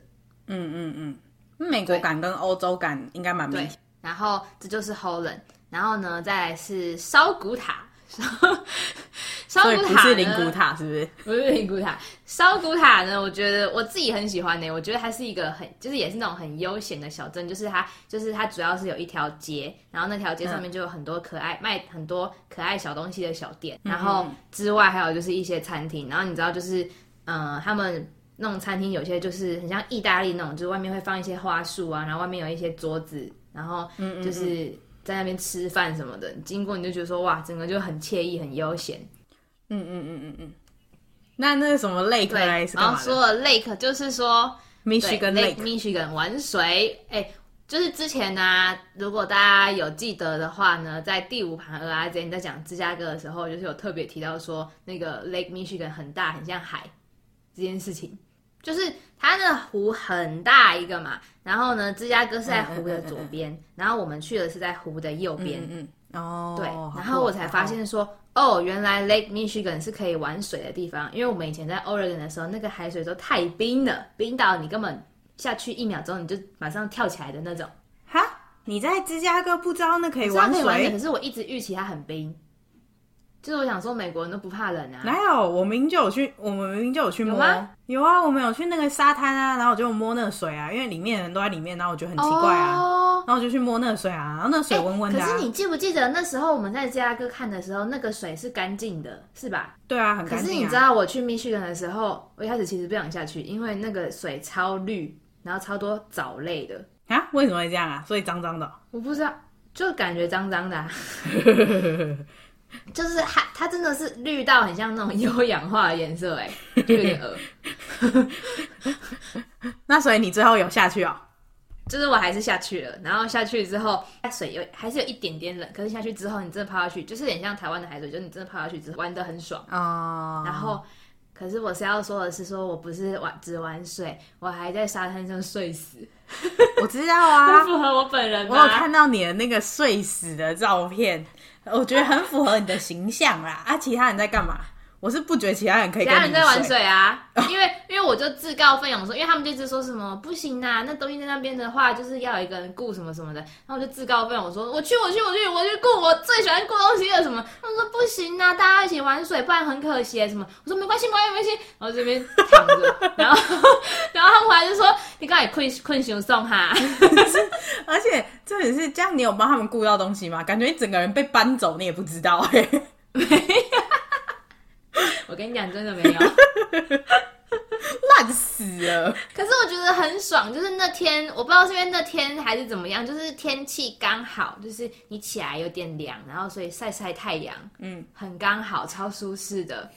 嗯嗯嗯。美国感跟欧洲感应该蛮明显。然后这就是 Holland，然后呢，再来是烧古塔。烧古塔不是灵骨塔，是不是？不是灵骨塔。烧古塔呢，我觉得我自己很喜欢呢。我觉得它是一个很，就是也是那种很悠闲的小镇。就是它，就是它主要是有一条街，然后那条街上面就有很多可爱、嗯、卖很多可爱小东西的小店。然后之外还有就是一些餐厅。然后你知道，就是嗯、呃，他们。那种餐厅有些就是很像意大利那种，就是外面会放一些花束啊，然后外面有一些桌子，然后就是在那边吃饭什么的。经过你就觉得说哇，整个就很惬意、很悠闲。嗯嗯嗯嗯嗯。那那个什么 lake 对，然后说了 lake 就是说 Michigan Lake Michigan 玩水。哎、欸，就是之前呢、啊，如果大家有记得的话呢，在第五盘阿之前在讲芝加哥的时候，就是有特别提到说那个 Lake Michigan 很大，很像海这件事情。就是它的湖很大一个嘛，然后呢，芝加哥是在湖的左边，嗯嗯嗯嗯、然后我们去的是在湖的右边。嗯，嗯哦，对，然后我才发现说，哦，原来 Lake Michigan 是可以玩水的地方，因为我们以前在 Oregon 的时候，那个海水都太冰了，冰到你根本下去一秒钟你就马上跳起来的那种。哈，你在芝加哥不知道那可以玩水？玩可是我一直预期它很冰。就是我想说，美国人都不怕冷啊？哪有？我明明就有去，我们明明就有去摸。有啊，我们有去那个沙滩啊，然后我就摸那个水啊，因为里面的人都在里面，然后我觉得很奇怪啊，oh. 然后我就去摸那个水啊，然后那个水温温的、啊欸。可是你记不记得那时候我们在芝加哥看的时候，那个水是干净的，是吧？对啊，很干净、啊。可是你知道我去密歇根的时候，我一开始其实不想下去，因为那个水超绿，然后超多藻类的啊？为什么会这样啊？所以脏脏的？我不知道，就感觉脏脏的、啊。就是它，它真的是绿到很像那种优氧化的颜色，哎，有点恶。那所以你最后有下去哦？就是我还是下去了，然后下去之后，水有还是有一点点冷，可是下去之后，你真的泡下去，就是有点像台湾的海水，就是你真的泡下去之后玩的很爽哦。然后，可是我是要说的是，说我不是玩只玩水，我还在沙滩上睡死。我知道啊，符合我本人。我有看到你的那个睡死的照片。我觉得很符合你的形象啦！啊，其他人在干嘛？我是不觉得其他人可以跟。其他人在玩水啊，因为因为我就自告奋勇说，因为他们就一直说什么不行啊，那东西在那边的话，就是要有一个人顾什么什么的。然后我就自告奋勇说，我去，我去，我去，我去顾我最喜欢顾东西的什么。他们说不行啊，大家一起玩水，不然很可惜什么。我说没关系，没关系，没关系。然后这边躺着，然后然后他们回来就说，你刚才困困熊送哈。而且这里是这样，你有帮他们顾到东西吗？感觉你整个人被搬走，你也不知道哎、欸。没有。我跟你讲，真的没有，烂死了。可是我觉得很爽，就是那天我不知道是因为那天还是怎么样，就是天气刚好，就是你起来有点凉，然后所以晒晒太阳，嗯，很刚好，超舒适的。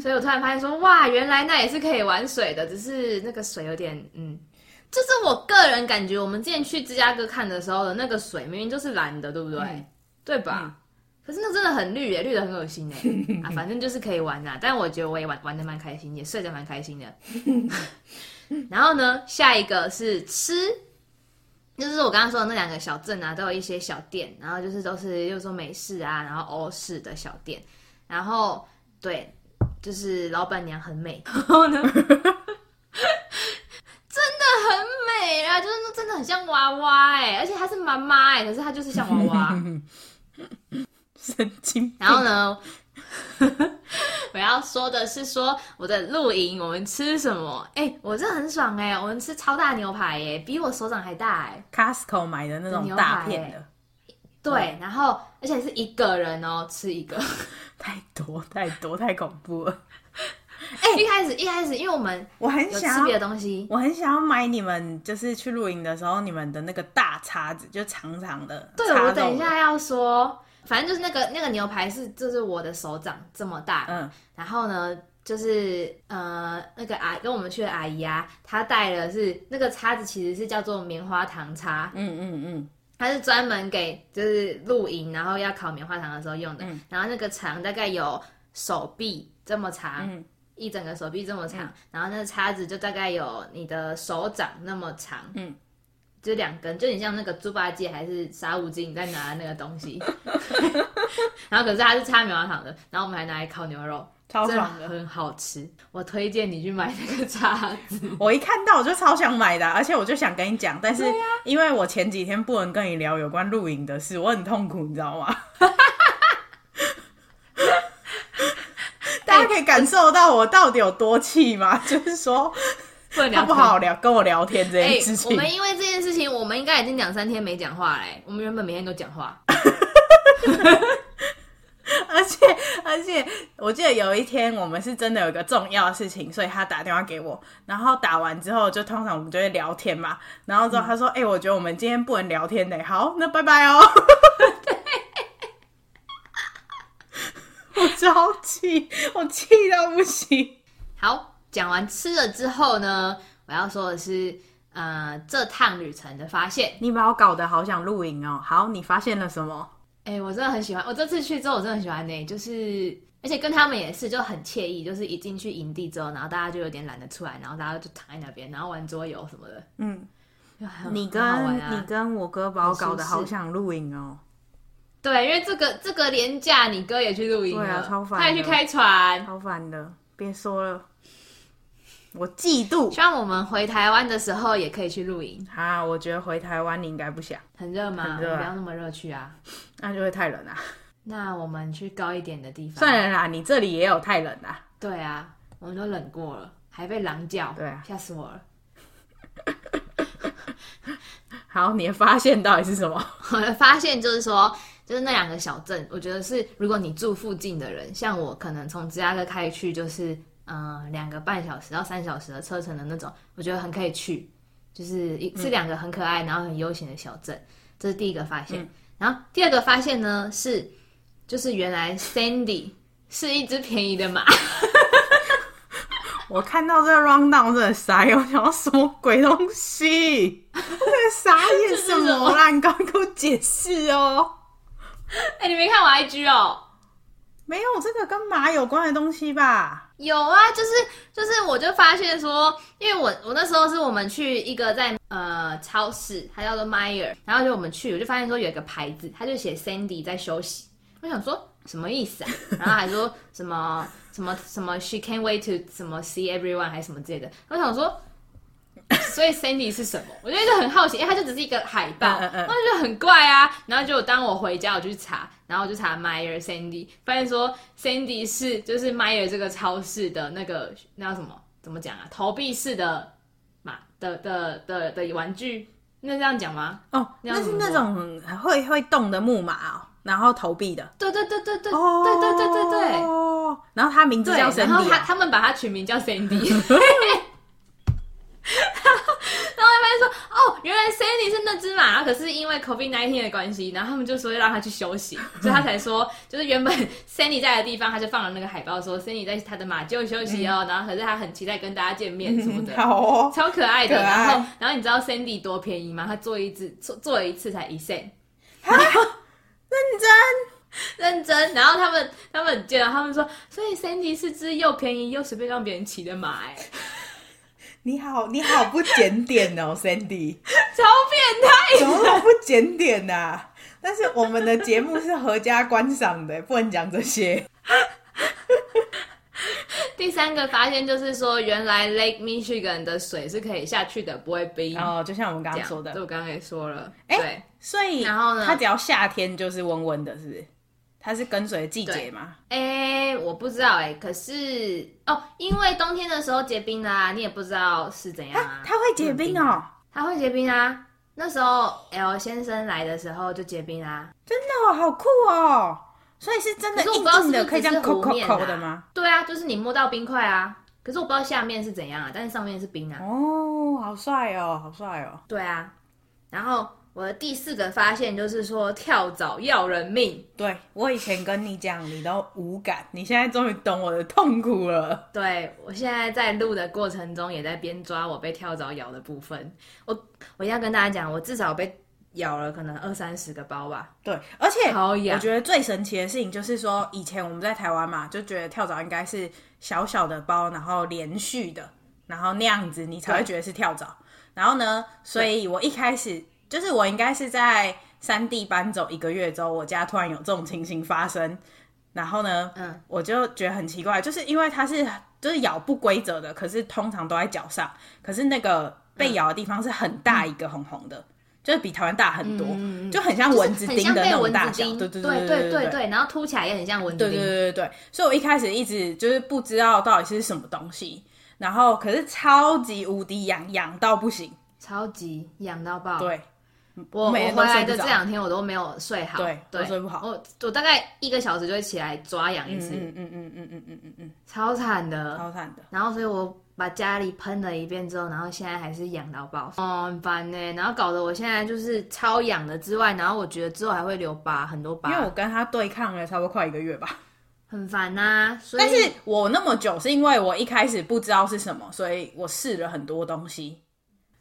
所以我突然发现说，哇，原来那也是可以玩水的，只是那个水有点，嗯，就是我个人感觉。我们之前去芝加哥看的时候的那个水，明明就是蓝的，对不对？嗯、对吧？嗯可是那真的很绿耶，绿的很恶心耶 啊！反正就是可以玩呐，但我觉得我也玩玩的蛮开心，也睡得蛮开心的。然后呢，下一个是吃，就是我刚刚说的那两个小镇啊，都有一些小店，然后就是都是又说美式啊，然后欧式的小店。然后对，就是老板娘很美，然后呢，真的很美啊，就是真的很像娃娃哎，而且她是妈妈哎，可是她就是像娃娃。神经病。然后呢，我要说的是说我的露营，我们吃什么？哎、欸，我这很爽哎、欸，我们吃超大牛排耶、欸，比我手掌还大哎、欸。Costco 买的那种大片的。对，然后而且是一个人哦、喔，吃一个，太多太多太恐怖了。哎、欸，一开始一开始，因为我们我很想吃别的东西，我很想要买你们就是去露营的时候，你们的那个大叉子，就长长的。对，我等一下要说。反正就是那个那个牛排是就是我的手掌这么大，嗯，然后呢，就是呃那个阿跟我们去的阿姨啊，她带的是那个叉子，其实是叫做棉花糖叉，嗯嗯嗯，它是专门给就是露营然后要烤棉花糖的时候用的，嗯、然后那个长大概有手臂这么长。嗯。一整个手臂这么长，嗯、然后那个叉子就大概有你的手掌那么长，嗯，就两根，就你像那个猪八戒还是沙悟净在拿的那个东西，然后可是它是插棉花糖的，然后我们还拿来烤牛肉，超爽的，很好吃。我推荐你去买那个叉子，我一看到我就超想买的，而且我就想跟你讲，但是因为我前几天不能跟你聊有关露营的事，我很痛苦，你知道吗？大家可以感受到我到底有多气吗？就是说，他不好好聊，跟我聊天这件事情。欸、我们因为这件事情，我们应该已经两三天没讲话嘞。我们原本每天都讲话，而且而且，我记得有一天我们是真的有一个重要的事情，所以他打电话给我，然后打完之后，就通常我们就会聊天嘛。然后之后他说：“哎、我觉得我们今天不能聊天嘞。”好，那拜拜哦。我超气，我气到不行。好，讲完吃了之后呢，我要说的是，呃，这趟旅程的发现。你把我搞得好想露营哦。好，你发现了什么？哎、欸，我真的很喜欢。我这次去之后，我真的很喜欢呢。就是，而且跟他们也是，就很惬意。就是一进去营地之后，然后大家就有点懒得出来，然后大家就躺在那边，然后玩桌游什么的。嗯，你跟、啊、你跟我哥把我搞得好想露营哦。对，因为这个这个连假，你哥也去露营了，对啊，超烦，他也去开船，超烦的。别说了，我嫉妒。希望我们回台湾的时候也可以去露营。啊，我觉得回台湾你应该不想，很热吗？很热啊，不要那么热去啊，那就会太冷啊。那我们去高一点的地方。算了啦，你这里也有太冷啊。对啊，我们都冷过了，还被狼叫，对啊，吓死我了。好，你的发现到底是什么？我的发现就是说。就是那两个小镇，我觉得是如果你住附近的人，像我可能从芝加哥开去就是嗯两个半小时到三小时的车程的那种，我觉得很可以去，就是一是两个很可爱然后很悠闲的小镇，这是第一个发现。嗯、然后第二个发现呢是，就是原来 Sandy 是一只便宜的马。我看到这个 rundown 真的傻眼，我想要什么鬼东西？傻眼什么啦？你赶快给我解释哦！哎、欸，你没看我 IG 哦？没有这个跟马有关的东西吧？有啊，就是就是，我就发现说，因为我我那时候是我们去一个在呃超市，它叫做 Meyer，然后就我们去，我就发现说有一个牌子，它就写 Sandy 在休息，我想说什么意思啊？然后还说什么什么什么 She can't wait to 什么 see everyone 还是什么之类的，我想说。所以 Sandy 是什么？我觉得就很好奇，因为它就只是一个海报，嗯嗯、我就很怪啊。然后就当我回家，我就去查，然后我就查 Meyer Sandy，发现说 Sandy 是就是 Meyer 这个超市的那个那叫什么？怎么讲啊？投币式的马的的的的玩具，那这样讲吗？哦，那是那种会会动的木马哦，然后投币的。对对对对对，哦、对对对对对。然后它名字叫 Sandy，、啊、然后他他们把它取名叫 Sandy。然后他发现说，哦，原来 Sandy 是那只马，可是因为 COVID nineteen 的关系，然后他们就说要让他去休息，所以他才说，就是原本 Sandy 在的地方，他就放了那个海报说 Sandy 在他的马厩休息哦，嗯、然后可是他很期待跟大家见面什么的，好哦，超可爱的。爱然后，然后你知道 Sandy 多便宜吗？他做一次做做了一次才一 cent，认真认真。然后他们他们见了，他们说，所以 Sandy 是只又便宜又随便让别人骑的马，哎。你好，你好不检点哦，Sandy，超变态，怎么那么不检点呐？但是我们的节目是合家观赏的，不能讲这些。第三个发现就是说，原来 Lake Michigan 的水是可以下去的，不会冰。哦，就像我们刚刚说的，这我刚刚也说了。哎、所以然后呢，它只要夏天就是温温的，是不是？它是跟随季节吗？哎、欸，我不知道哎、欸，可是哦，因为冬天的时候结冰啦、啊，你也不知道是怎样啊。它会结冰哦，它会结冰啊。那时候 L 先生来的时候就结冰啊，真的哦，好酷哦。所以是真的硬硬的，可以这样抠抠抠的吗？对啊，就是你摸到冰块啊。可是我不知道下面是怎样啊，但是上面是冰啊。哦，好帅哦，好帅哦。对啊，然后我的第四个发现就是说跳蚤要人命。对，我以前跟你讲，你都无感，你现在终于懂我的痛苦了。对，我现在在录的过程中，也在边抓我被跳蚤咬的部分。我我要跟大家讲，我至少被咬了可能二三十个包吧。对，而且。我觉得最神奇的事情就是说，以前我们在台湾嘛，就觉得跳蚤应该是小小的包，然后连续的，然后那样子你才会觉得是跳蚤。然后呢，所以我一开始。就是我应该是在三地搬走一个月之后，我家突然有这种情形发生，然后呢，嗯，我就觉得很奇怪，就是因为它是就是咬不规则的，可是通常都在脚上，可是那个被咬的地方是很大一个红红的，嗯、就是比台湾大很多，嗯、就很像蚊子叮的那种大小，对对对对对然后凸起来也很像蚊子叮，对对对对对，所以我一开始一直就是不知道到底是什么东西，然后可是超级无敌痒，痒到不行，超级痒到爆，对。我我回来的这两天我都没有睡好，对，对，睡不好。我我大概一个小时就会起来抓痒一次，嗯嗯嗯嗯嗯嗯嗯嗯，超惨的，超惨的。然后所以我把家里喷了一遍之后，然后现在还是痒到爆，哦，很烦呢。然后搞得我现在就是超痒的之外，然后我觉得之后还会留疤，很多疤。因为我跟他对抗了差不多快一个月吧，很烦呐。但是我那么久是因为我一开始不知道是什么，所以我试了很多东西。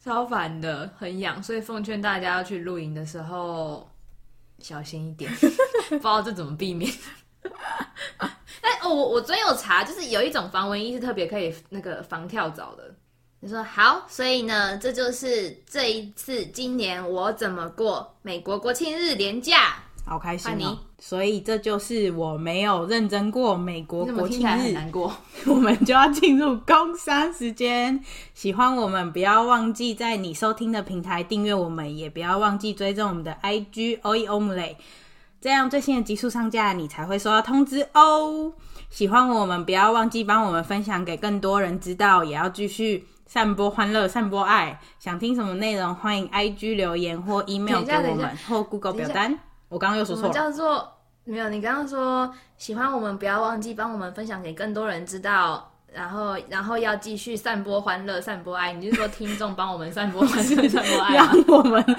超烦的，很痒，所以奉劝大家要去露营的时候小心一点，不知道这怎么避免。但哦，我我昨天有查，就是有一种防蚊衣是特别可以那个防跳蚤的。你说好，所以呢，这就是这一次今年我怎么过美国国庆日连假。好开心哦！所以这就是我没有认真过美国国庆日，难过。我们就要进入工商时间。喜欢我们，不要忘记在你收听的平台订阅我们，也不要忘记追踪我们的 IG OEOMLAY，这样最新的集数上架，你才会收到通知哦。喜欢我们，不要忘记帮我们分享给更多人知道，也要继续散播欢乐，散播爱。想听什么内容，欢迎 IG 留言或 email 给我们，或 Google 表单。我刚刚又说错了，叫做没有。你刚刚说喜欢我们，不要忘记帮我们分享给更多人知道。然后，然后要继续散播欢乐，散播爱。你是说听众帮我们散播欢乐，散播爱，让我们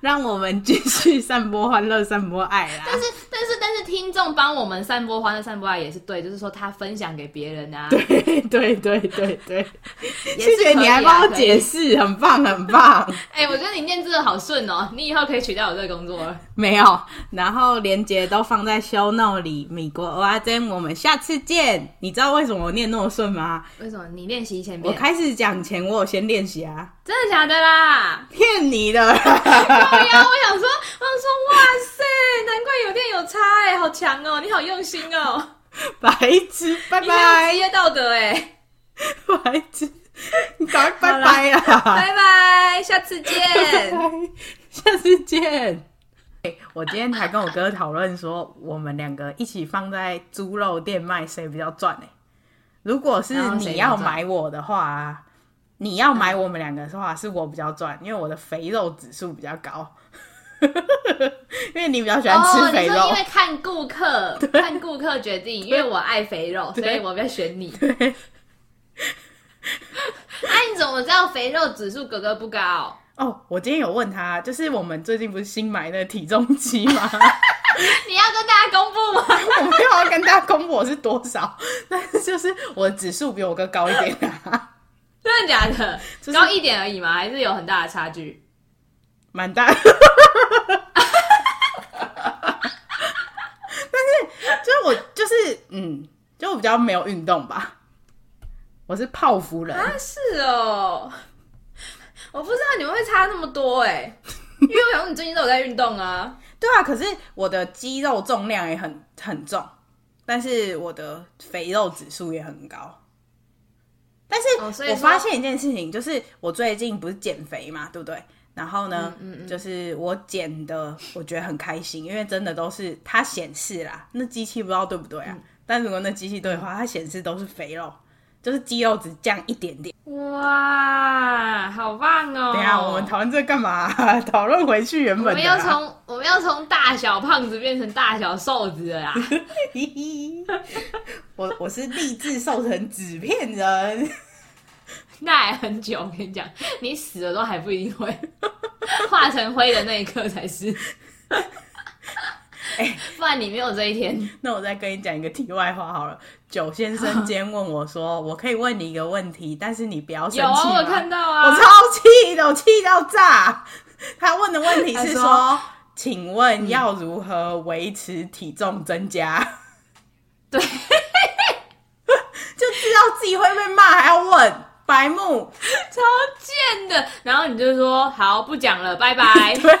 让我们继续散播欢乐，散播爱啦。但是，但是，但是，听众帮我们散播欢乐，散播爱也是对，就是说他分享给别人啊。对，对，对，对，对。谢谢你还帮我解释，很棒，很棒。哎、欸，我觉得你念字好顺哦，你以后可以取代我这个工作了。没有，然后连接都放在 show note 里。米国蚵仔煎，我们下次见。你知道为什么我念那么顺？吗？为什么你练习一千遍？我开始讲前，我有先练习啊！真的假的啦？骗你的！对呀，我想说，我想说，哇塞，难怪有电有差哎，好强哦！你好用心哦，白痴，拜拜！职业道德哎，白痴，你赶快拜拜啊！拜拜，下次见，下次见。我今天才跟我哥讨论说，我们两个一起放在猪肉店卖，谁比较赚呢？如果是你要买我的话，你要买我们两个的话，是我比较赚，因为我的肥肉指数比较高。因为你比较喜欢吃肥肉，哦、因为看顾客，看顾客决定。因为我爱肥肉，所以我比较选你。哎、啊，你怎么知道肥肉指数格格不高？哦，我今天有问他，就是我们最近不是新买那个体重机吗？你要跟大家公布吗？我没有要跟大家公布我是多少，但是就是我的指数比我哥高一点啊。真的假的？就是、高一点而已嘛？还是有很大的差距？蛮大的。但是就是我就是嗯，就我比较没有运动吧。我是泡芙人啊，是哦。我不知道你们会差那么多哎、欸，因为我想说你最近都有在运动啊。对啊，可是我的肌肉重量也很很重，但是我的肥肉指数也很高。但是我发现一件事情，就是我最近不是减肥嘛，对不对？然后呢，嗯嗯嗯就是我减的，我觉得很开心，因为真的都是它显示啦，那机器不知道对不对啊？嗯、但如果那机器对的话，它显示都是肥肉。就是肌肉只降一点点，哇，好棒哦！等下我们讨论这干嘛？讨论回去原本的。我们要从我们要从大小胖子变成大小瘦子了呀！我我是立志瘦成纸片人，那还很久。我跟你讲，你死了都还不一定会。化成灰的那一刻才是。哎、欸，不然你没有这一天。那我再跟你讲一个题外话好了。九先生 今天问我说：“我可以问你一个问题，但是你不要生气。”有啊，我看到啊，我超气的，我气到炸。他问的问题是说：“说 请问要如何维持体重增加？”对，就知道自己会被骂，还要问白目，超贱的。然后你就说：“好，不讲了，拜拜。”对。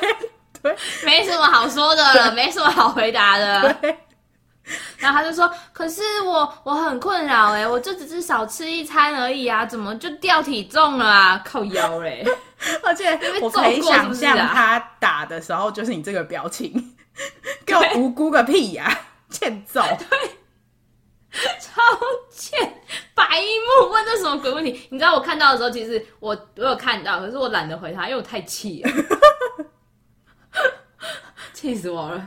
没什么好说的了，没什么好回答的。然后他就说：“可是我我很困扰哎，我就只是少吃一餐而已啊，怎么就掉体重了啊？靠腰嘞！而且我可以想象他打的时候就是你这个表情，给我无辜个屁呀、啊，欠揍！对，超欠白目，问这什么鬼问题？你知道我看到的时候，其实我我有看到，可是我懒得回他，因为我太气了。气死我了。